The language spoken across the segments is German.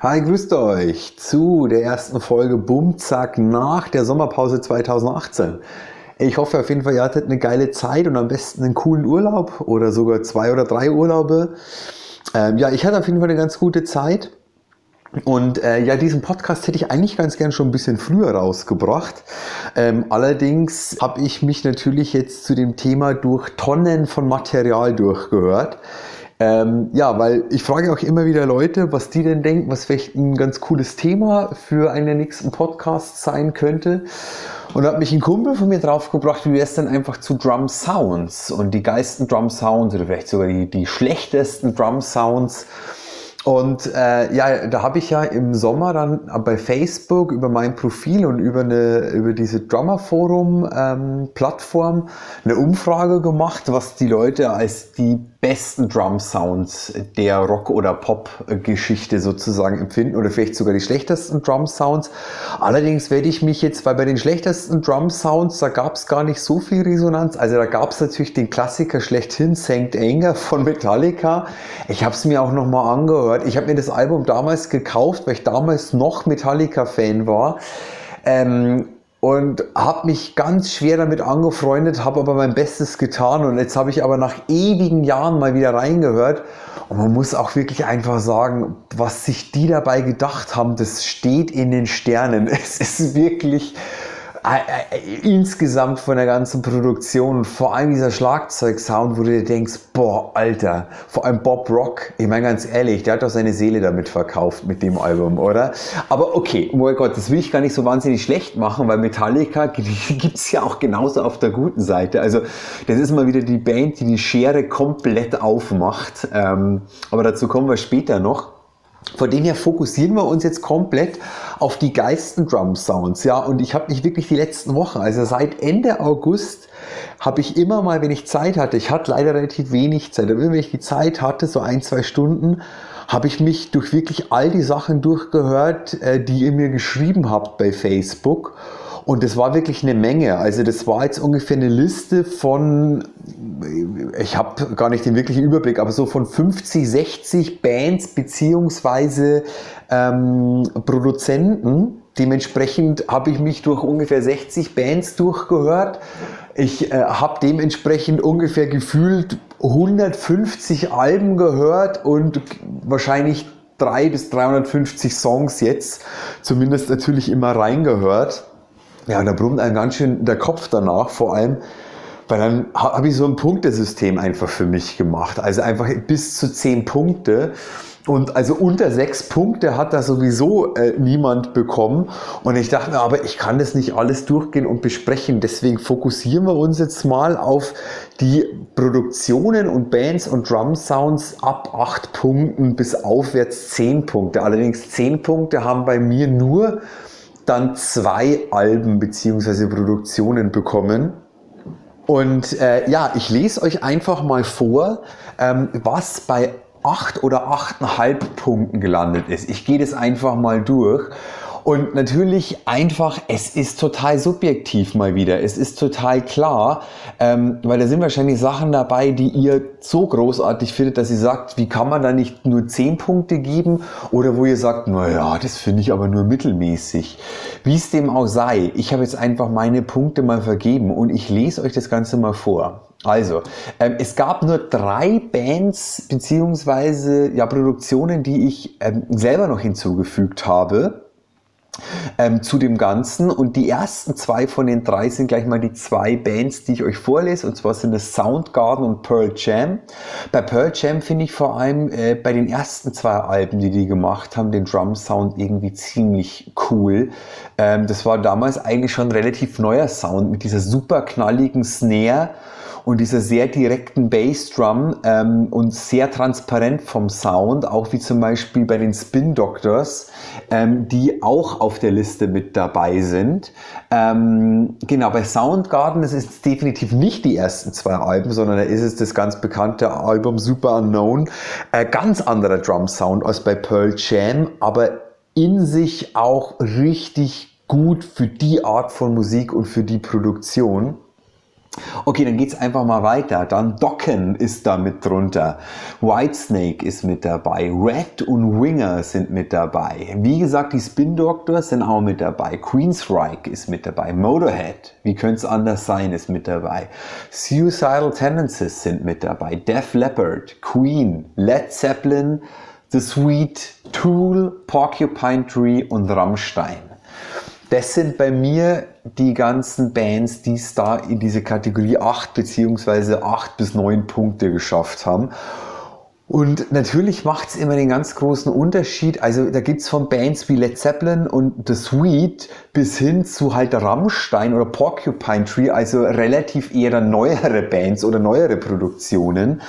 Hi, grüßt euch zu der ersten Folge Bumzack nach der Sommerpause 2018. Ich hoffe auf jeden Fall, ihr hattet eine geile Zeit und am besten einen coolen Urlaub oder sogar zwei oder drei Urlaube. Ähm, ja, ich hatte auf jeden Fall eine ganz gute Zeit. Und äh, ja, diesen Podcast hätte ich eigentlich ganz gern schon ein bisschen früher rausgebracht. Ähm, allerdings habe ich mich natürlich jetzt zu dem Thema durch Tonnen von Material durchgehört. Ähm, ja, weil ich frage auch immer wieder Leute, was die denn denken, was vielleicht ein ganz cooles Thema für einen nächsten Podcasts sein könnte. Und da hat mich ein Kumpel von mir draufgebracht, wie wäre es denn einfach zu Drum Sounds und die geilsten Drum Sounds oder vielleicht sogar die, die schlechtesten Drum Sounds und äh, ja, da habe ich ja im Sommer dann bei Facebook über mein Profil und über, eine, über diese Drummer Forum ähm, Plattform eine Umfrage gemacht, was die Leute als die besten Drum Sounds der Rock- oder Pop-Geschichte sozusagen empfinden oder vielleicht sogar die schlechtesten Drum Sounds. Allerdings werde ich mich jetzt, weil bei den schlechtesten Drum Sounds, da gab es gar nicht so viel Resonanz. Also da gab es natürlich den Klassiker schlechthin, Sankt Anger von Metallica. Ich habe es mir auch nochmal angehört. Ich habe mir das Album damals gekauft, weil ich damals noch Metallica-Fan war. Ähm, und habe mich ganz schwer damit angefreundet, habe aber mein Bestes getan und jetzt habe ich aber nach ewigen Jahren mal wieder reingehört und man muss auch wirklich einfach sagen, was sich die dabei gedacht haben, das steht in den Sternen. Es ist wirklich insgesamt von der ganzen Produktion und vor allem dieser Schlagzeugsound, wo du dir denkst, boah, Alter, vor allem Bob Rock, ich meine ganz ehrlich, der hat doch seine Seele damit verkauft mit dem Album, oder? Aber okay, oh mein Gott, das will ich gar nicht so wahnsinnig schlecht machen, weil Metallica gibt es ja auch genauso auf der guten Seite. Also das ist mal wieder die Band, die die Schere komplett aufmacht. Ähm, aber dazu kommen wir später noch. Von dem her fokussieren wir uns jetzt komplett auf die geisten Drum Sounds, ja. Und ich habe mich wirklich die letzten Wochen, also seit Ende August, habe ich immer mal, wenn ich Zeit hatte, ich hatte leider relativ wenig Zeit, aber wenn ich die Zeit hatte, so ein, zwei Stunden, habe ich mich durch wirklich all die Sachen durchgehört, äh, die ihr mir geschrieben habt bei Facebook. Und das war wirklich eine Menge. Also das war jetzt ungefähr eine Liste von, ich habe gar nicht den wirklichen Überblick, aber so von 50, 60 Bands beziehungsweise ähm, Produzenten. Dementsprechend habe ich mich durch ungefähr 60 Bands durchgehört. Ich äh, habe dementsprechend ungefähr gefühlt 150 Alben gehört und wahrscheinlich 300 bis 350 Songs jetzt, zumindest natürlich immer reingehört. Ja, und da brummt einem ganz schön der Kopf danach, vor allem, weil dann habe ich so ein Punktesystem einfach für mich gemacht. Also einfach bis zu zehn Punkte. Und also unter sechs Punkte hat da sowieso äh, niemand bekommen. Und ich dachte mir, aber ich kann das nicht alles durchgehen und besprechen. Deswegen fokussieren wir uns jetzt mal auf die Produktionen und Bands und Drum Sounds ab acht Punkten bis aufwärts zehn Punkte. Allerdings zehn Punkte haben bei mir nur dann zwei Alben bzw. Produktionen bekommen. Und äh, ja, ich lese euch einfach mal vor, ähm, was bei acht oder achteinhalb Punkten gelandet ist. Ich gehe das einfach mal durch und natürlich einfach, es ist total subjektiv mal wieder. Es ist total klar, ähm, weil da sind wahrscheinlich Sachen dabei, die ihr so großartig findet, dass ihr sagt, wie kann man da nicht nur 10 Punkte geben? Oder wo ihr sagt, naja, das finde ich aber nur mittelmäßig. Wie es dem auch sei, ich habe jetzt einfach meine Punkte mal vergeben und ich lese euch das Ganze mal vor. Also, ähm, es gab nur drei Bands beziehungsweise ja, Produktionen, die ich ähm, selber noch hinzugefügt habe ähm, zu dem Ganzen. Und die ersten zwei von den drei sind gleich mal die zwei Bands, die ich euch vorlese. Und zwar sind es Soundgarden und Pearl Jam. Bei Pearl Jam finde ich vor allem äh, bei den ersten zwei Alben, die die gemacht haben, den Drum Sound irgendwie ziemlich cool. Ähm, das war damals eigentlich schon relativ neuer Sound mit dieser super knalligen Snare und dieser sehr direkten Bassdrum ähm, und sehr transparent vom Sound, auch wie zum Beispiel bei den Spin Doctors, ähm, die auch auf der Liste mit dabei sind. Ähm, genau, bei Soundgarden, das ist definitiv nicht die ersten zwei Alben, sondern da ist es das ganz bekannte Album Super Unknown. Äh, ganz anderer Drum Sound als bei Pearl Jam, aber in sich auch richtig gut für die Art von Musik und für die Produktion. Okay, dann geht's einfach mal weiter. Dann Docken ist da mit drunter. Whitesnake ist mit dabei. Red und Winger sind mit dabei. Wie gesagt, die Spin Doctors sind auch mit dabei. Queensryche ist mit dabei. Motorhead, wie könnte es anders sein, ist mit dabei. Suicidal Tendencies sind mit dabei. Def Leppard, Queen, Led Zeppelin, The Sweet, Tool, Porcupine Tree und Rammstein. Das sind bei mir die ganzen Bands, die es da in diese Kategorie 8 bzw. 8 bis 9 Punkte geschafft haben. Und natürlich macht es immer den ganz großen Unterschied. Also da gibt es von Bands wie Led Zeppelin und The Sweet bis hin zu halt Rammstein oder Porcupine Tree, also relativ eher neuere Bands oder neuere Produktionen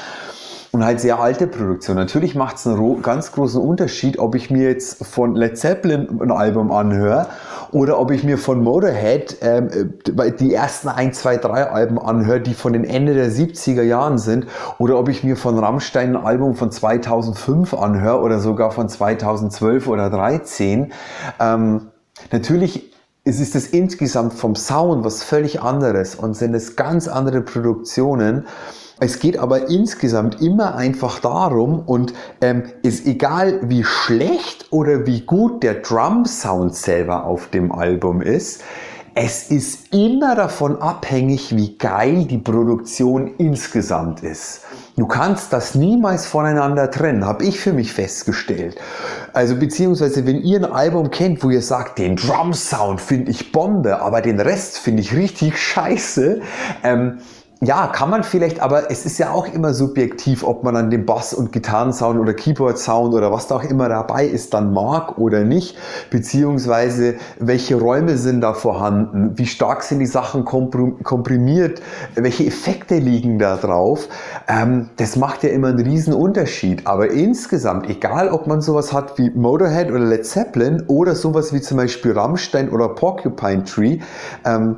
und halt sehr alte Produktion. Natürlich macht es einen ganz großen Unterschied, ob ich mir jetzt von Led Zeppelin ein Album anhöre oder ob ich mir von Motorhead ähm, die ersten 1, 2, 3 Alben anhöre, die von den Ende der 70er Jahren sind oder ob ich mir von Rammstein ein Album von 2005 anhöre oder sogar von 2012 oder 2013. Ähm, natürlich es ist es insgesamt vom Sound was völlig anderes und sind es ganz andere Produktionen. Es geht aber insgesamt immer einfach darum und ähm, ist egal wie schlecht oder wie gut der Drum Sound selber auf dem Album ist, es ist immer davon abhängig, wie geil die Produktion insgesamt ist. Du kannst das niemals voneinander trennen, habe ich für mich festgestellt. Also beziehungsweise, wenn ihr ein Album kennt, wo ihr sagt, den Drum Sound finde ich Bombe, aber den Rest finde ich richtig scheiße, ähm, ja, kann man vielleicht, aber es ist ja auch immer subjektiv, ob man an dem Bass- und Gitarrensound oder Keyboard-Sound oder was da auch immer dabei ist, dann mag oder nicht, beziehungsweise welche Räume sind da vorhanden, wie stark sind die Sachen komprimiert, welche Effekte liegen da drauf. Ähm, das macht ja immer einen riesen Unterschied. Aber insgesamt, egal ob man sowas hat wie Motorhead oder Led Zeppelin oder sowas wie zum Beispiel Rammstein oder Porcupine Tree, ähm,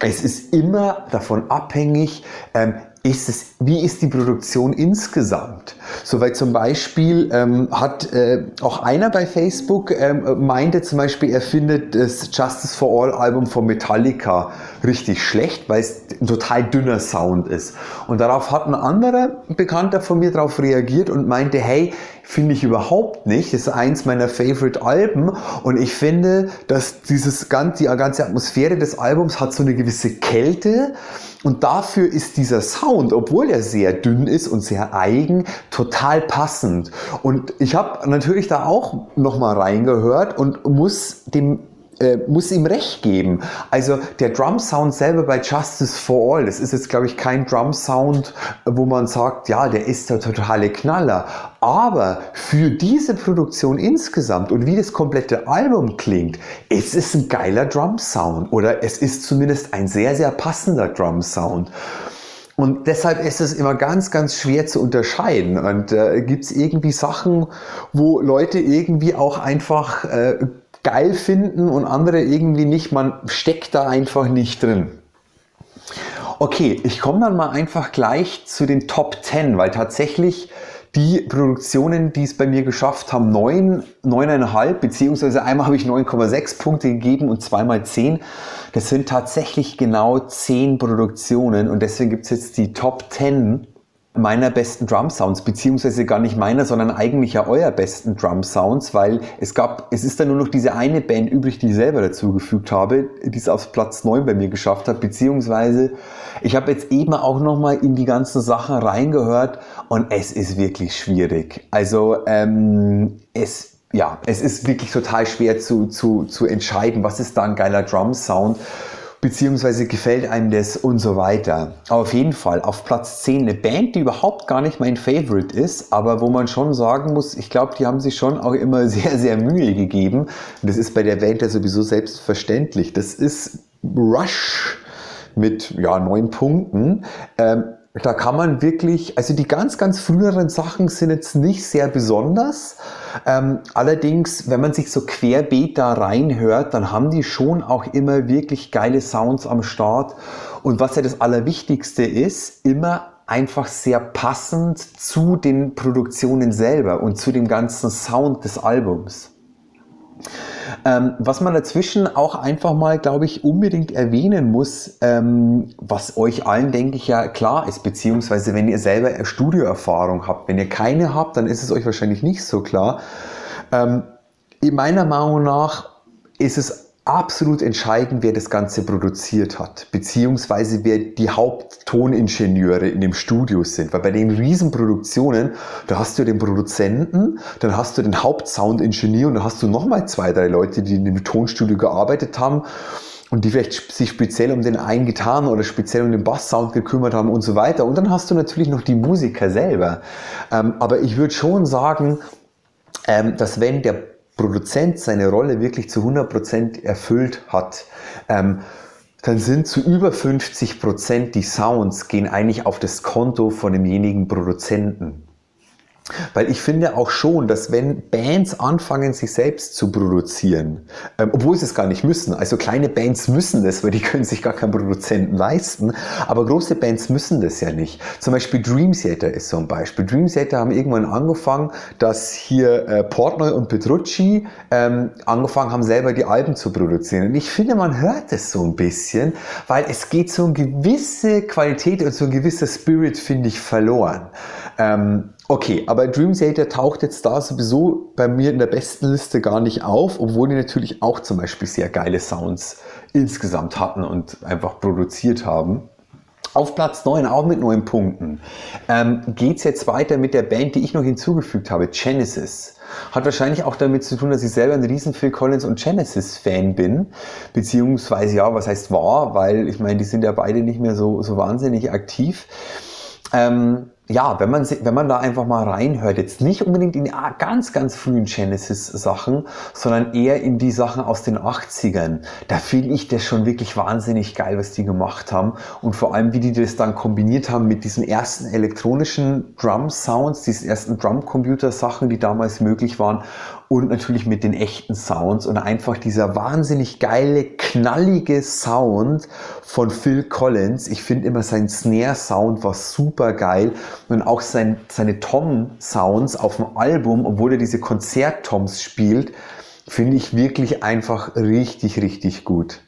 es ist immer davon abhängig, ähm, ist es, wie ist die Produktion insgesamt? Soweit zum Beispiel ähm, hat äh, auch einer bei Facebook ähm, meinte zum Beispiel, er findet das Justice for All Album von Metallica richtig schlecht, weil es ein total dünner Sound ist. Und darauf hat ein anderer Bekannter von mir darauf reagiert und meinte, hey, finde ich überhaupt nicht. Das ist eins meiner Favorite Alben und ich finde, dass dieses ganze, die ganze Atmosphäre des Albums hat so eine gewisse Kälte und dafür ist dieser Sound, obwohl er sehr dünn ist und sehr eigen, total passend. Und ich habe natürlich da auch nochmal reingehört und muss dem äh, muss ihm recht geben. Also der Drum Sound selber bei Justice for All, das ist jetzt glaube ich kein Drum Sound, wo man sagt, ja, der ist der totale Knaller. Aber für diese Produktion insgesamt und wie das komplette Album klingt, es ist ein geiler Drum Sound oder es ist zumindest ein sehr, sehr passender Drum Sound. Und deshalb ist es immer ganz, ganz schwer zu unterscheiden. Und äh, gibt es irgendwie Sachen, wo Leute irgendwie auch einfach äh, geil finden und andere irgendwie nicht. Man steckt da einfach nicht drin. Okay, ich komme dann mal einfach gleich zu den Top 10, weil tatsächlich die Produktionen, die es bei mir geschafft haben, 9, 9,5, beziehungsweise einmal habe ich 9,6 Punkte gegeben und zweimal 10. Das sind tatsächlich genau 10 Produktionen und deswegen gibt es jetzt die Top 10 meiner besten Drum Sounds, beziehungsweise gar nicht meiner, sondern eigentlich ja euer besten Drum Sounds, weil es gab, es ist dann nur noch diese eine Band übrig, die ich selber dazugefügt habe, die es auf Platz 9 bei mir geschafft hat, beziehungsweise ich habe jetzt eben auch nochmal in die ganzen Sachen reingehört und es ist wirklich schwierig. Also ähm, es ja, es ist wirklich total schwer zu, zu, zu entscheiden, was ist da ein geiler Drum Sound beziehungsweise gefällt einem das und so weiter. Auf jeden Fall auf Platz 10 eine Band, die überhaupt gar nicht mein Favorite ist, aber wo man schon sagen muss, ich glaube, die haben sich schon auch immer sehr, sehr Mühe gegeben. Und das ist bei der Band ja sowieso selbstverständlich. Das ist Rush mit ja, neun Punkten. Ähm, da kann man wirklich, also die ganz, ganz früheren Sachen sind jetzt nicht sehr besonders. Ähm, allerdings, wenn man sich so querbeet da reinhört, dann haben die schon auch immer wirklich geile Sounds am Start. Und was ja das Allerwichtigste ist, immer einfach sehr passend zu den Produktionen selber und zu dem ganzen Sound des Albums. Ähm, was man dazwischen auch einfach mal, glaube ich, unbedingt erwähnen muss, ähm, was euch allen, denke ich, ja klar ist, beziehungsweise wenn ihr selber Studioerfahrung habt. Wenn ihr keine habt, dann ist es euch wahrscheinlich nicht so klar. Ähm, in meiner Meinung nach ist es absolut entscheidend, wer das Ganze produziert hat, beziehungsweise wer die Haupttoningenieure in dem Studio sind. Weil bei den Riesenproduktionen, da hast du den Produzenten, dann hast du den Hauptsoundingenieur und dann hast du nochmal zwei, drei Leute, die in dem Tonstudio gearbeitet haben und die vielleicht sich speziell um den einen Gitarren oder speziell um den Basssound gekümmert haben und so weiter. Und dann hast du natürlich noch die Musiker selber. Ähm, aber ich würde schon sagen, ähm, dass wenn der Produzent seine Rolle wirklich zu 100% erfüllt hat, ähm, dann sind zu über 50% die Sounds gehen eigentlich auf das Konto von demjenigen Produzenten. Weil ich finde auch schon, dass wenn Bands anfangen, sich selbst zu produzieren, ähm, obwohl sie es gar nicht müssen, also kleine Bands müssen das, weil die können sich gar keinen Produzenten leisten, aber große Bands müssen das ja nicht. Zum Beispiel Dream Theater ist so ein Beispiel. Dream Theater haben irgendwann angefangen, dass hier äh, Portnoy und Petrucci ähm, angefangen haben, selber die Alben zu produzieren. Und ich finde, man hört es so ein bisschen, weil es geht so eine gewisse Qualität und so ein gewisser Spirit, finde ich, verloren. Ähm, Okay, aber Dream Theater taucht jetzt da sowieso bei mir in der besten Liste gar nicht auf, obwohl die natürlich auch zum Beispiel sehr geile Sounds insgesamt hatten und einfach produziert haben. Auf Platz 9, auch mit neun Punkten, ähm, geht es jetzt weiter mit der Band, die ich noch hinzugefügt habe, Genesis. Hat wahrscheinlich auch damit zu tun, dass ich selber ein riesen Phil Collins und Genesis-Fan bin. Beziehungsweise, ja, was heißt war, weil ich meine, die sind ja beide nicht mehr so, so wahnsinnig aktiv. Ähm, ja, wenn man, wenn man da einfach mal reinhört, jetzt nicht unbedingt in die ganz, ganz frühen Genesis-Sachen, sondern eher in die Sachen aus den 80ern, da finde ich das schon wirklich wahnsinnig geil, was die gemacht haben. Und vor allem, wie die das dann kombiniert haben mit diesen ersten elektronischen Drum-Sounds, diesen ersten Drum-Computer-Sachen, die damals möglich waren und natürlich mit den echten Sounds und einfach dieser wahnsinnig geile, knallige Sound von Phil Collins. Ich finde immer sein Snare-Sound war super geil und auch sein, seine Tom-Sounds auf dem Album, obwohl er diese Konzert-Toms spielt, finde ich wirklich einfach richtig, richtig gut.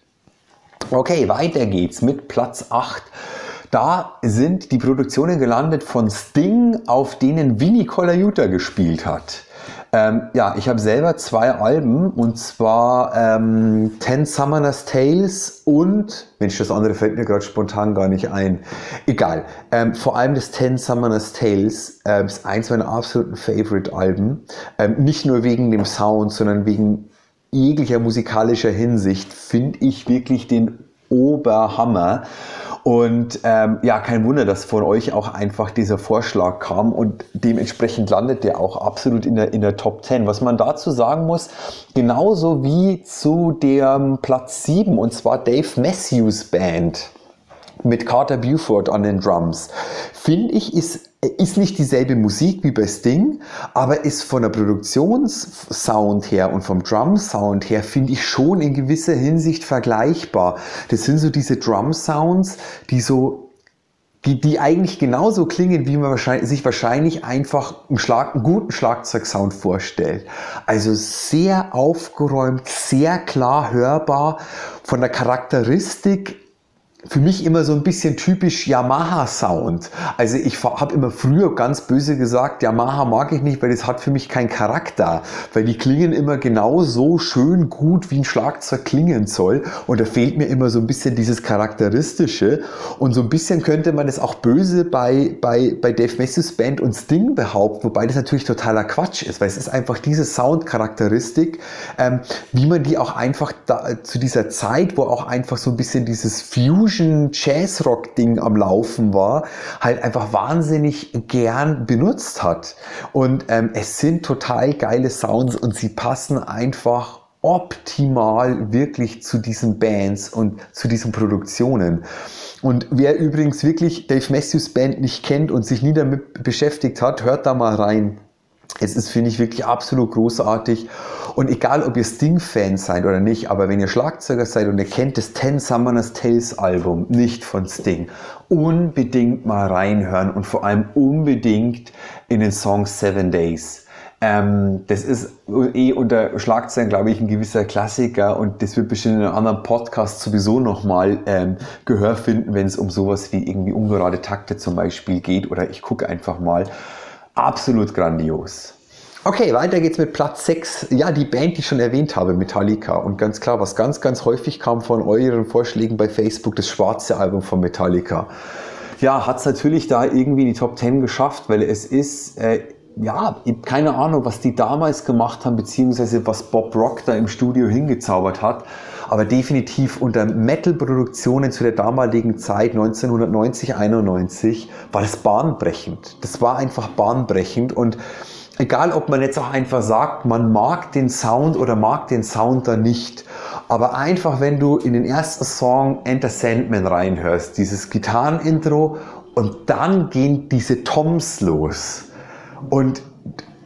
Okay, weiter geht's mit Platz 8. Da sind die Produktionen gelandet von Sting, auf denen Vinnie Colaiuta gespielt hat. Ähm, ja, ich habe selber zwei Alben und zwar ähm, Ten Summoners Tales und, Mensch, das andere fällt mir gerade spontan gar nicht ein. Egal. Ähm, vor allem das Ten Summoners Tales äh, ist eins meiner absoluten Favorite-Alben. Ähm, nicht nur wegen dem Sound, sondern wegen jeglicher musikalischer Hinsicht finde ich wirklich den Oberhammer. Und ähm, ja, kein Wunder, dass von euch auch einfach dieser Vorschlag kam und dementsprechend landet der auch absolut in der, in der Top 10. Was man dazu sagen muss, genauso wie zu dem Platz 7 und zwar Dave Matthews Band mit Carter Buford an den Drums, finde ich, ist ist nicht dieselbe Musik wie bei Sting, aber ist von der Produktionssound her und vom Drum-Sound her, finde ich schon in gewisser Hinsicht vergleichbar. Das sind so diese Drum-Sounds, die so die, die eigentlich genauso klingen, wie man wahrscheinlich, sich wahrscheinlich einfach einen, Schlag, einen guten Schlagzeugsound vorstellt. Also sehr aufgeräumt, sehr klar hörbar, von der Charakteristik für mich immer so ein bisschen typisch Yamaha-Sound. Also ich habe immer früher ganz böse gesagt, Yamaha mag ich nicht, weil das hat für mich keinen Charakter. Weil die klingen immer genau so schön gut, wie ein Schlagzeug klingen soll. Und da fehlt mir immer so ein bisschen dieses Charakteristische. Und so ein bisschen könnte man das auch böse bei, bei, bei Dave Matthews Band und Sting behaupten, wobei das natürlich totaler Quatsch ist, weil es ist einfach diese Soundcharakteristik, ähm, wie man die auch einfach da, zu dieser Zeit, wo auch einfach so ein bisschen dieses Fusion Fusion Jazzrock Ding am Laufen war, halt einfach wahnsinnig gern benutzt hat. Und ähm, es sind total geile Sounds und sie passen einfach optimal wirklich zu diesen Bands und zu diesen Produktionen. Und wer übrigens wirklich Dave Matthews Band nicht kennt und sich nie damit beschäftigt hat, hört da mal rein. Es ist, finde ich, wirklich absolut großartig. Und egal, ob ihr Sting-Fan seid oder nicht, aber wenn ihr Schlagzeuger seid und ihr kennt das Ten Summoners Tales Album nicht von Sting, unbedingt mal reinhören und vor allem unbedingt in den Song Seven Days. Ähm, das ist eh unter Schlagzeilen, glaube ich, ein gewisser Klassiker und das wird bestimmt in einem anderen Podcast sowieso nochmal ähm, Gehör finden, wenn es um sowas wie irgendwie ungerade Takte zum Beispiel geht oder ich gucke einfach mal. Absolut grandios. Okay, weiter geht's mit Platz 6. Ja, die Band, die ich schon erwähnt habe, Metallica. Und ganz klar, was ganz, ganz häufig kam von euren Vorschlägen bei Facebook, das schwarze Album von Metallica. Ja, hat's natürlich da irgendwie in die Top 10 geschafft, weil es ist, äh, ja, keine Ahnung, was die damals gemacht haben, beziehungsweise was Bob Rock da im Studio hingezaubert hat. Aber definitiv unter Metal-Produktionen zu der damaligen Zeit, 1990, 91, war das bahnbrechend. Das war einfach bahnbrechend und egal ob man jetzt auch einfach sagt, man mag den Sound oder mag den Sound da nicht, aber einfach wenn du in den ersten Song Enter Sandman reinhörst, dieses Gitarrenintro und dann gehen diese Toms los und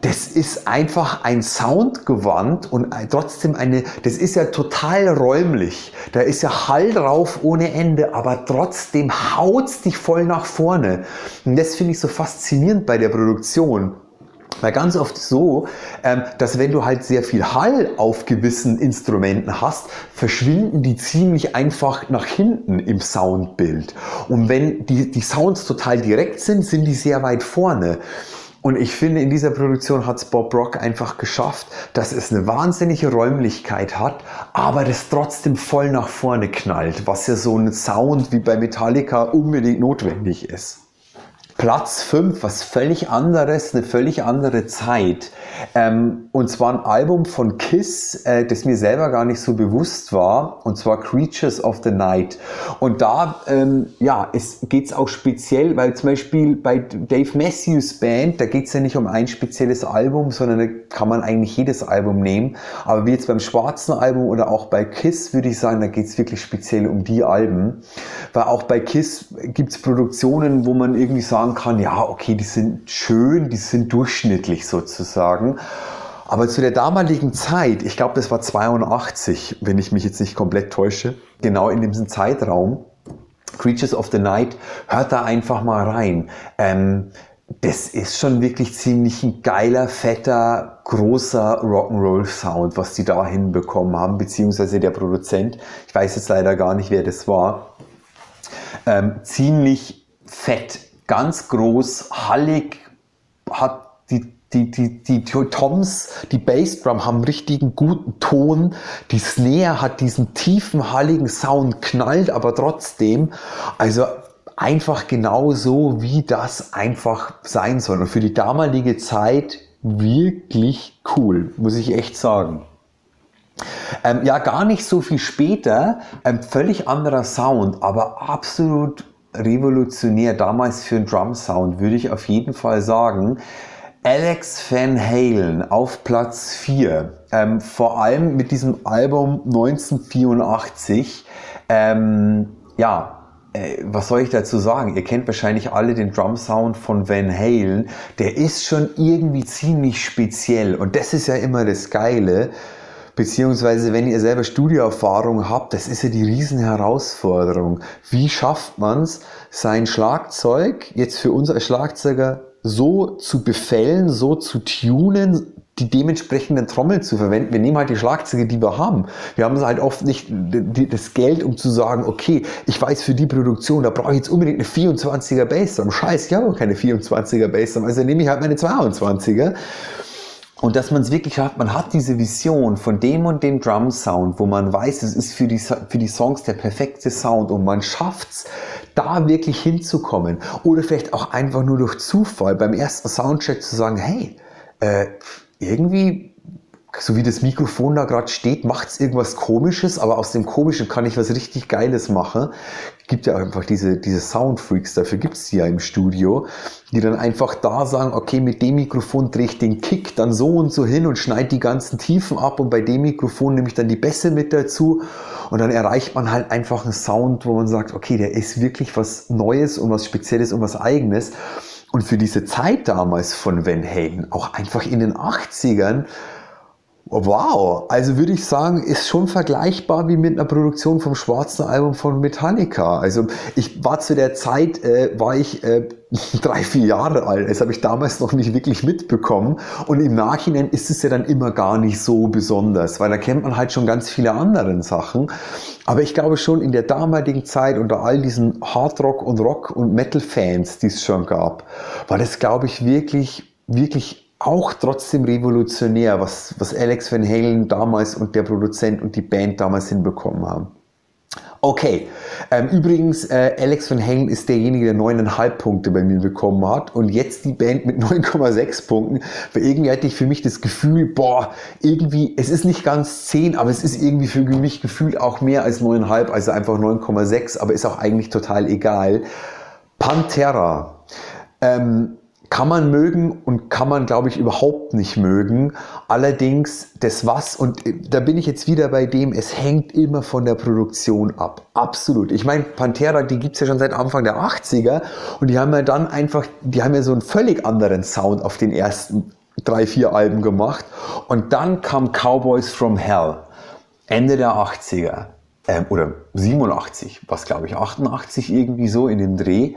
das ist einfach ein Soundgewand und trotzdem eine, das ist ja total räumlich. Da ist ja Hall drauf ohne Ende, aber trotzdem haut's dich voll nach vorne. Und das finde ich so faszinierend bei der Produktion. Weil ganz oft so, ähm, dass wenn du halt sehr viel Hall auf gewissen Instrumenten hast, verschwinden die ziemlich einfach nach hinten im Soundbild. Und wenn die, die Sounds total direkt sind, sind die sehr weit vorne. Und ich finde, in dieser Produktion hat es Bob Rock einfach geschafft, dass es eine wahnsinnige Räumlichkeit hat, aber das trotzdem voll nach vorne knallt, was ja so ein Sound wie bei Metallica unbedingt notwendig ist. Platz 5, was völlig anderes, eine völlig andere Zeit. Ähm, und zwar ein Album von Kiss, äh, das mir selber gar nicht so bewusst war, und zwar Creatures of the Night. Und da ähm, ja, geht es auch speziell, weil zum Beispiel bei Dave Matthews Band, da geht es ja nicht um ein spezielles Album, sondern da kann man eigentlich jedes Album nehmen. Aber wie jetzt beim schwarzen Album oder auch bei Kiss, würde ich sagen, da geht es wirklich speziell um die Alben. Weil auch bei Kiss gibt es Produktionen, wo man irgendwie sagt, sagen kann, ja, okay, die sind schön, die sind durchschnittlich sozusagen. Aber zu der damaligen Zeit, ich glaube, das war 82, wenn ich mich jetzt nicht komplett täusche, genau in diesem Zeitraum, Creatures of the Night, hört da einfach mal rein. Ähm, das ist schon wirklich ziemlich ein geiler, fetter, großer Rock'n'Roll-Sound, was die da hinbekommen haben, beziehungsweise der Produzent, ich weiß jetzt leider gar nicht, wer das war, ähm, ziemlich fett ganz groß, hallig, hat die die, die, die Toms, die Bassdrum haben richtigen guten Ton. Die Snare hat diesen tiefen, halligen Sound, knallt aber trotzdem. Also einfach genau so, wie das einfach sein soll. Und für die damalige Zeit wirklich cool, muss ich echt sagen. Ähm, ja, gar nicht so viel später, ähm, völlig anderer Sound, aber absolut revolutionär damals für einen Drum Sound, würde ich auf jeden Fall sagen. Alex Van Halen auf Platz 4, ähm, vor allem mit diesem Album 1984. Ähm, ja, äh, was soll ich dazu sagen? Ihr kennt wahrscheinlich alle den Drum Sound von Van Halen. Der ist schon irgendwie ziemlich speziell und das ist ja immer das Geile. Beziehungsweise, wenn ihr selber Studioerfahrung habt, das ist ja die Riesenherausforderung. Wie schafft man es, sein Schlagzeug jetzt für uns als Schlagzeuger so zu befällen, so zu tunen, die dementsprechenden Trommeln zu verwenden. Wir nehmen halt die Schlagzeuge, die wir haben. Wir haben halt oft nicht das Geld, um zu sagen, okay, ich weiß für die Produktion, da brauche ich jetzt unbedingt eine 24er Bassdrum. Scheiße, ich habe auch keine 24er Bassdrum, also nehme ich halt meine 22er. Und dass man es wirklich hat, man hat diese Vision von dem und dem Drum Sound, wo man weiß, es ist für die, für die Songs der perfekte Sound und man schafft es, da wirklich hinzukommen. Oder vielleicht auch einfach nur durch Zufall beim ersten Soundcheck zu sagen, hey, äh, irgendwie so wie das Mikrofon da gerade steht, macht es irgendwas Komisches, aber aus dem Komischen kann ich was richtig Geiles machen. Gibt ja einfach diese, diese Soundfreaks, dafür gibt es die ja im Studio, die dann einfach da sagen, okay, mit dem Mikrofon drehe ich den Kick dann so und so hin und schneide die ganzen Tiefen ab und bei dem Mikrofon nehme ich dann die Bässe mit dazu und dann erreicht man halt einfach einen Sound, wo man sagt, okay, der ist wirklich was Neues und was Spezielles und was Eigenes. Und für diese Zeit damals von Van Halen, auch einfach in den 80ern, Wow, also würde ich sagen, ist schon vergleichbar wie mit einer Produktion vom schwarzen Album von Metallica. Also ich war zu der Zeit, äh, war ich äh, drei, vier Jahre alt. Das habe ich damals noch nicht wirklich mitbekommen. Und im Nachhinein ist es ja dann immer gar nicht so besonders, weil da kennt man halt schon ganz viele andere Sachen. Aber ich glaube schon in der damaligen Zeit unter all diesen Hardrock und Rock und Metal Fans, die es schon gab, war das, glaube ich, wirklich, wirklich auch trotzdem revolutionär, was, was Alex Van Halen damals und der Produzent und die Band damals hinbekommen haben. Okay, ähm, übrigens, äh, Alex Van Halen ist derjenige, der 9,5 Punkte bei mir bekommen hat und jetzt die Band mit 9,6 Punkten. Weil irgendwie hatte ich für mich das Gefühl, boah, irgendwie, es ist nicht ganz 10, aber es ist irgendwie für mich gefühlt auch mehr als 9,5, also einfach 9,6, aber ist auch eigentlich total egal. Pantera. Ähm, kann man mögen und kann man, glaube ich, überhaupt nicht mögen. Allerdings das was, und da bin ich jetzt wieder bei dem, es hängt immer von der Produktion ab. Absolut. Ich meine, Pantera, die gibt es ja schon seit Anfang der 80er und die haben ja dann einfach, die haben ja so einen völlig anderen Sound auf den ersten drei, vier Alben gemacht. Und dann kam Cowboys from Hell, Ende der 80er. Ähm, oder 87, was glaube ich, 88 irgendwie so in dem Dreh.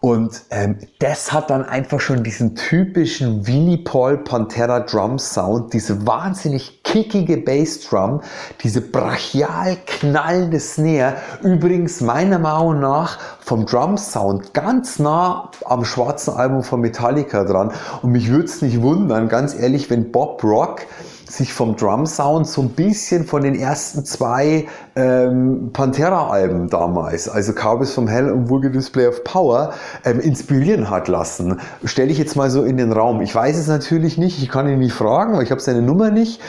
Und ähm, das hat dann einfach schon diesen typischen Willy Paul Pantera Drum Sound, diese wahnsinnig kickige Bassdrum, diese brachial knallende Snare. Übrigens meiner Meinung nach vom Drum Sound ganz nah am schwarzen Album von Metallica dran. Und mich würde es nicht wundern, ganz ehrlich, wenn Bob Rock sich vom Drum Sound so ein bisschen von den ersten zwei ähm, Pantera-Alben damals, also Cowboys from Hell und Vulgar Display of Power, ähm, inspirieren hat lassen. Stelle ich jetzt mal so in den Raum. Ich weiß es natürlich nicht, ich kann ihn nicht fragen, weil ich habe seine Nummer nicht.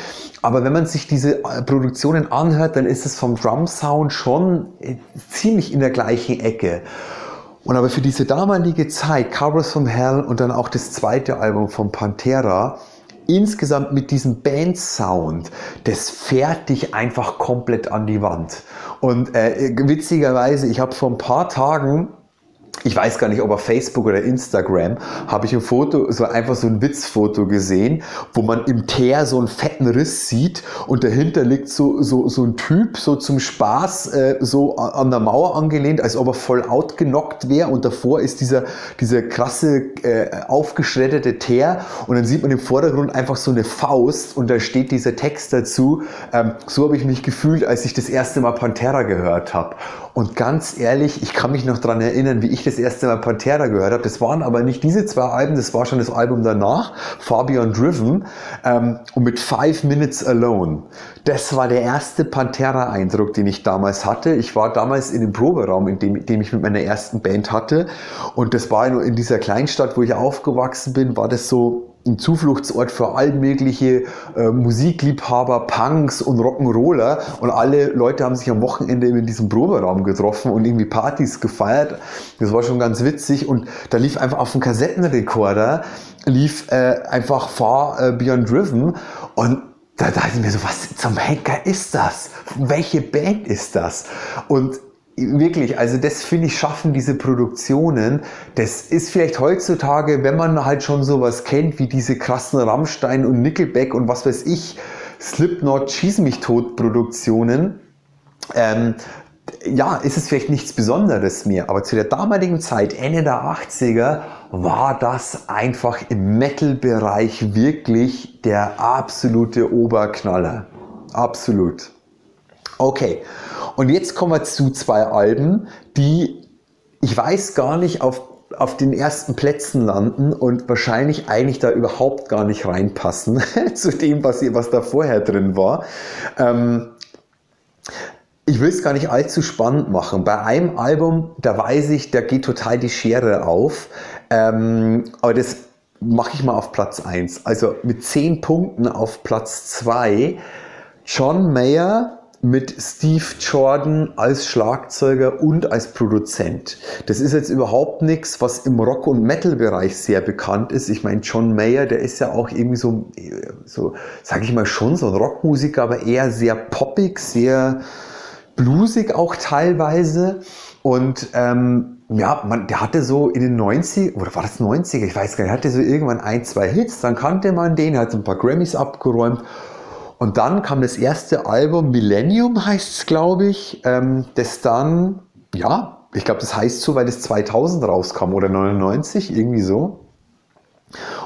Aber wenn man sich diese äh, Produktionen anhört, dann ist es vom Drum Sound schon äh, ziemlich in der gleichen Ecke. Und aber für diese damalige Zeit, Cowboys from Hell und dann auch das zweite Album von Pantera, insgesamt mit diesem Band-Sound, das fährt dich einfach komplett an die Wand. Und äh, witzigerweise, ich habe vor ein paar Tagen ich weiß gar nicht, ob auf Facebook oder Instagram, habe ich ein Foto, so einfach so ein Witzfoto gesehen, wo man im Teer so einen fetten Riss sieht und dahinter liegt so, so, so ein Typ, so zum Spaß, äh, so an der Mauer angelehnt, als ob er voll outgenockt wäre und davor ist dieser, dieser krasse, äh, aufgeschreddete Teer und dann sieht man im Vordergrund einfach so eine Faust und da steht dieser Text dazu. Ähm, so habe ich mich gefühlt, als ich das erste Mal Pantera gehört habe. Und ganz ehrlich, ich kann mich noch daran erinnern, wie ich das erste Mal Pantera gehört habe. Das waren aber nicht diese zwei Alben, das war schon das Album danach, Beyond Driven ähm, und mit Five Minutes Alone. Das war der erste Pantera-Eindruck, den ich damals hatte. Ich war damals in dem Proberaum, in dem, dem ich mit meiner ersten Band hatte. Und das war in dieser Kleinstadt, wo ich aufgewachsen bin, war das so ein Zufluchtsort für all mögliche äh, Musikliebhaber, Punks und Rock'n'Roller und alle Leute haben sich am Wochenende in diesem Proberaum getroffen und irgendwie Partys gefeiert. Das war schon ganz witzig und da lief einfach auf dem Kassettenrekorder lief äh, einfach Far äh, Beyond Driven und da dachte ich mir so, was zum Henker ist das? Welche Band ist das? Und wirklich, also das finde ich schaffen diese Produktionen. Das ist vielleicht heutzutage, wenn man halt schon sowas kennt, wie diese krassen Rammstein und Nickelback und was weiß ich, Slipknot, Schieß mich tot Produktionen. Ähm, ja, ist es vielleicht nichts Besonderes mehr, aber zu der damaligen Zeit, Ende der 80er, war das einfach im Metal-Bereich wirklich der absolute Oberknaller. Absolut. Okay, und jetzt kommen wir zu zwei Alben, die ich weiß gar nicht auf, auf den ersten Plätzen landen und wahrscheinlich eigentlich da überhaupt gar nicht reinpassen zu dem, was, was da vorher drin war. Ähm, ich will es gar nicht allzu spannend machen. Bei einem Album, da weiß ich, da geht total die Schere auf. Ähm, aber das mache ich mal auf Platz 1. Also mit 10 Punkten auf Platz 2. John Mayer mit Steve Jordan als Schlagzeuger und als Produzent. Das ist jetzt überhaupt nichts, was im Rock- und Metal-Bereich sehr bekannt ist. Ich meine, John Mayer, der ist ja auch irgendwie so, so sage ich mal, schon so ein Rockmusiker, aber eher sehr poppig, sehr bluesig auch teilweise. Und ähm, ja, man, der hatte so in den 90 oder war das 90er, ich weiß gar nicht, hatte so irgendwann ein, zwei Hits, dann kannte man den, hat so ein paar Grammys abgeräumt Und dann kam das erste Album, Millennium heißt es, glaube ich, ähm, das dann, ja, ich glaube, das heißt so, weil das 2000 rauskam oder 99, irgendwie so.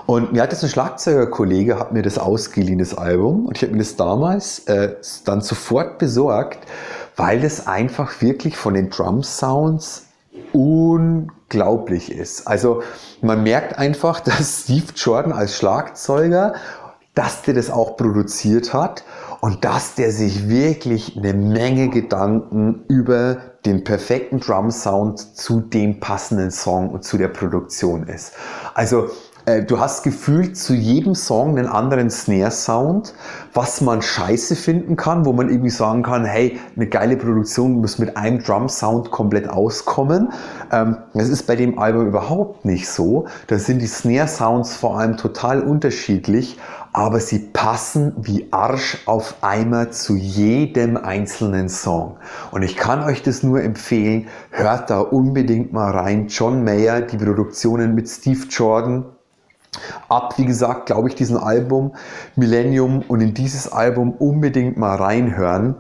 Und mir hat das ein Schlagzeugerkollege, hat mir das ausgeliehen, das Album. Und ich habe mir das damals äh, dann sofort besorgt, weil das einfach wirklich von den Drum Sounds unglaublich ist. Also man merkt einfach, dass Steve Jordan als Schlagzeuger, dass der das auch produziert hat und dass der sich wirklich eine Menge Gedanken über den perfekten Drum Sound zu dem passenden Song und zu der Produktion ist. Also äh, du hast gefühlt zu jedem Song einen anderen Snare-Sound, was man scheiße finden kann, wo man irgendwie sagen kann, hey, eine geile Produktion muss mit einem Drum-Sound komplett auskommen. Ähm, das ist bei dem Album überhaupt nicht so. Da sind die Snare-Sounds vor allem total unterschiedlich, aber sie passen wie Arsch auf Eimer zu jedem einzelnen Song. Und ich kann euch das nur empfehlen, hört da unbedingt mal rein. John Mayer, die Produktionen mit Steve Jordan, ab, wie gesagt, glaube ich, diesen Album Millennium und in dieses Album unbedingt mal reinhören.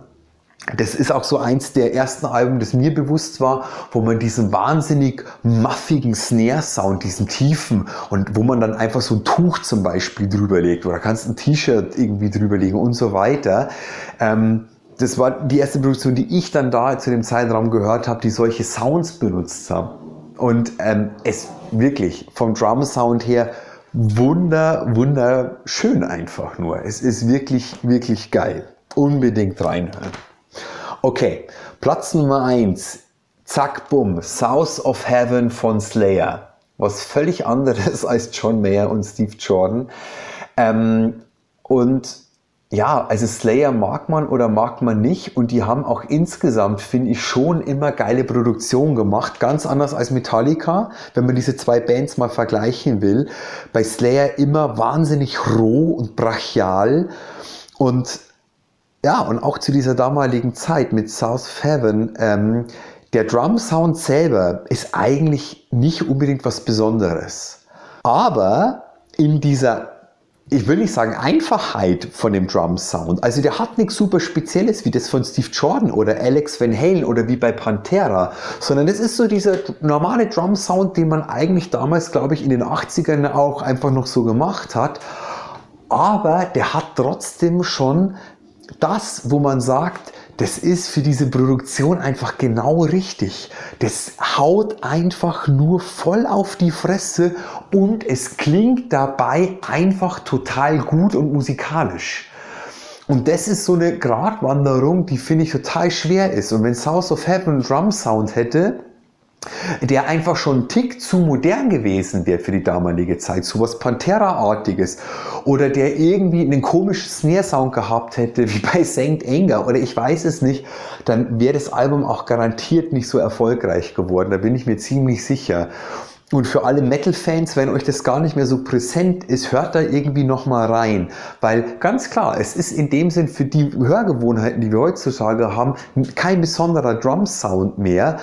Das ist auch so eins der ersten Alben, das mir bewusst war, wo man diesen wahnsinnig muffigen Snare-Sound, diesen tiefen und wo man dann einfach so ein Tuch zum Beispiel drüber legt oder kannst ein T-Shirt irgendwie drüber legen und so weiter. Ähm, das war die erste Produktion, die ich dann da zu dem Zeitraum gehört habe, die solche Sounds benutzt haben. Und ähm, es wirklich vom Drum-Sound her wunder, wunderschön einfach nur. Es ist wirklich, wirklich geil. Unbedingt reinhören. Okay, Platz Nummer 1. Zack, bumm. South of Heaven von Slayer. Was völlig anderes als John Mayer und Steve Jordan. Ähm, und ja, also Slayer mag man oder mag man nicht und die haben auch insgesamt, finde ich, schon immer geile Produktionen gemacht. Ganz anders als Metallica, wenn man diese zwei Bands mal vergleichen will. Bei Slayer immer wahnsinnig roh und brachial und ja, und auch zu dieser damaligen Zeit mit South Heaven, ähm, der Drum Sound selber ist eigentlich nicht unbedingt was Besonderes. Aber in dieser ich will nicht sagen Einfachheit von dem Drum Sound. Also der hat nichts super Spezielles wie das von Steve Jordan oder Alex Van Halen oder wie bei Pantera, sondern das ist so dieser normale Drum Sound, den man eigentlich damals, glaube ich, in den 80ern auch einfach noch so gemacht hat. Aber der hat trotzdem schon das, wo man sagt, das ist für diese Produktion einfach genau richtig. Das haut einfach nur voll auf die Fresse und es klingt dabei einfach total gut und musikalisch. Und das ist so eine Gratwanderung, die finde ich total schwer ist. Und wenn South of Heaven Drum Sound hätte, der einfach schon ein Tick zu modern gewesen wäre für die damalige Zeit, so was Pantera-artiges oder der irgendwie einen komischen Snare-Sound gehabt hätte wie bei St. Anger oder ich weiß es nicht, dann wäre das Album auch garantiert nicht so erfolgreich geworden, da bin ich mir ziemlich sicher. Und für alle Metal-Fans, wenn euch das gar nicht mehr so präsent ist, hört da irgendwie nochmal rein. Weil ganz klar, es ist in dem Sinn für die Hörgewohnheiten, die wir heutzutage haben, kein besonderer Drum-Sound mehr.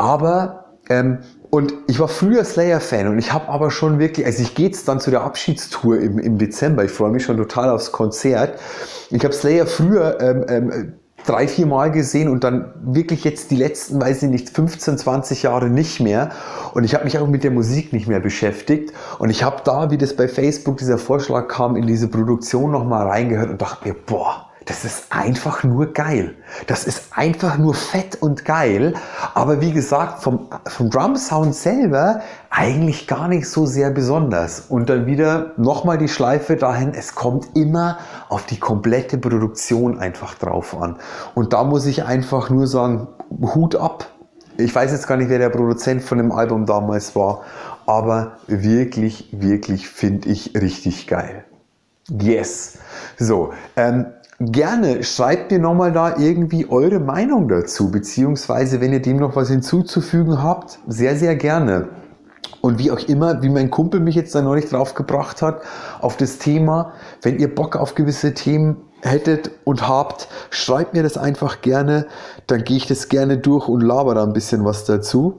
Aber ähm, und ich war früher Slayer-Fan und ich habe aber schon wirklich, also ich gehe jetzt dann zu der Abschiedstour im, im Dezember, ich freue mich schon total aufs Konzert. Ich habe Slayer früher ähm, ähm, drei, vier Mal gesehen und dann wirklich jetzt die letzten, weiß ich nicht, 15, 20 Jahre nicht mehr. Und ich habe mich auch mit der Musik nicht mehr beschäftigt. Und ich habe da, wie das bei Facebook dieser Vorschlag kam, in diese Produktion nochmal reingehört und dachte mir, boah, das ist einfach nur geil. Das ist einfach nur fett und geil. Aber wie gesagt, vom, vom Drum Sound selber eigentlich gar nicht so sehr besonders. Und dann wieder nochmal die Schleife dahin, es kommt immer auf die komplette Produktion einfach drauf an. Und da muss ich einfach nur sagen, Hut ab. Ich weiß jetzt gar nicht, wer der Produzent von dem Album damals war, aber wirklich, wirklich finde ich richtig geil. Yes. So, ähm, gerne schreibt mir nochmal da irgendwie eure Meinung dazu, beziehungsweise wenn ihr dem noch was hinzuzufügen habt, sehr, sehr gerne. Und wie auch immer, wie mein Kumpel mich jetzt da neulich drauf gebracht hat, auf das Thema, wenn ihr Bock auf gewisse Themen hättet und habt, schreibt mir das einfach gerne, dann gehe ich das gerne durch und laber da ein bisschen was dazu.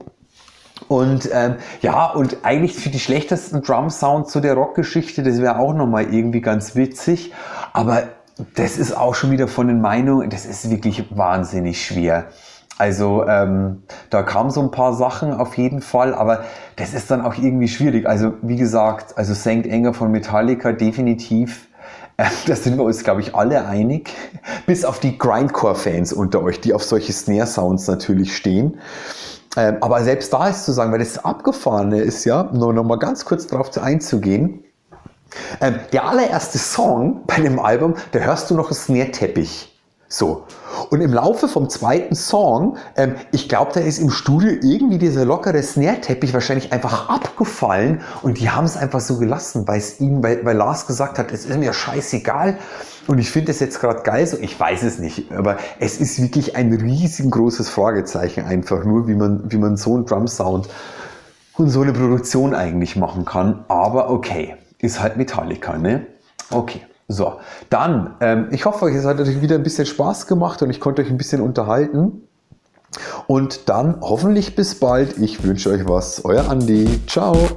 Und ähm, ja, und eigentlich für die schlechtesten Drum Sounds zu der Rockgeschichte, das wäre auch nochmal irgendwie ganz witzig. Aber das ist auch schon wieder von den Meinungen, das ist wirklich wahnsinnig schwer. Also ähm, da kamen so ein paar Sachen auf jeden Fall, aber das ist dann auch irgendwie schwierig. Also wie gesagt, also St. Enger von Metallica definitiv. Äh, da sind wir uns, glaube ich, alle einig. Bis auf die Grindcore-Fans unter euch, die auf solche Snare-Sounds natürlich stehen. Ähm, aber selbst da ist zu sagen, weil das Abgefahrene ist ja, nur noch mal ganz kurz darauf einzugehen, ähm, der allererste Song bei dem Album, da hörst du noch einen Snare-Teppich. So. Und im Laufe vom zweiten Song, ähm, ich glaube, da ist im Studio irgendwie dieser lockere Snare-Teppich wahrscheinlich einfach abgefallen und die haben es einfach so gelassen, weil ihnen, weil, weil Lars gesagt hat, es ist mir scheißegal. Und ich finde es jetzt gerade geil, so ich weiß es nicht, aber es ist wirklich ein riesengroßes Fragezeichen einfach nur, wie man, wie man so einen Drum-Sound und so eine Produktion eigentlich machen kann. Aber okay, ist halt Metallica, ne? Okay. So, dann, ähm, ich hoffe, es hat euch wieder ein bisschen Spaß gemacht und ich konnte euch ein bisschen unterhalten. Und dann hoffentlich bis bald. Ich wünsche euch was. Euer Andi. Ciao.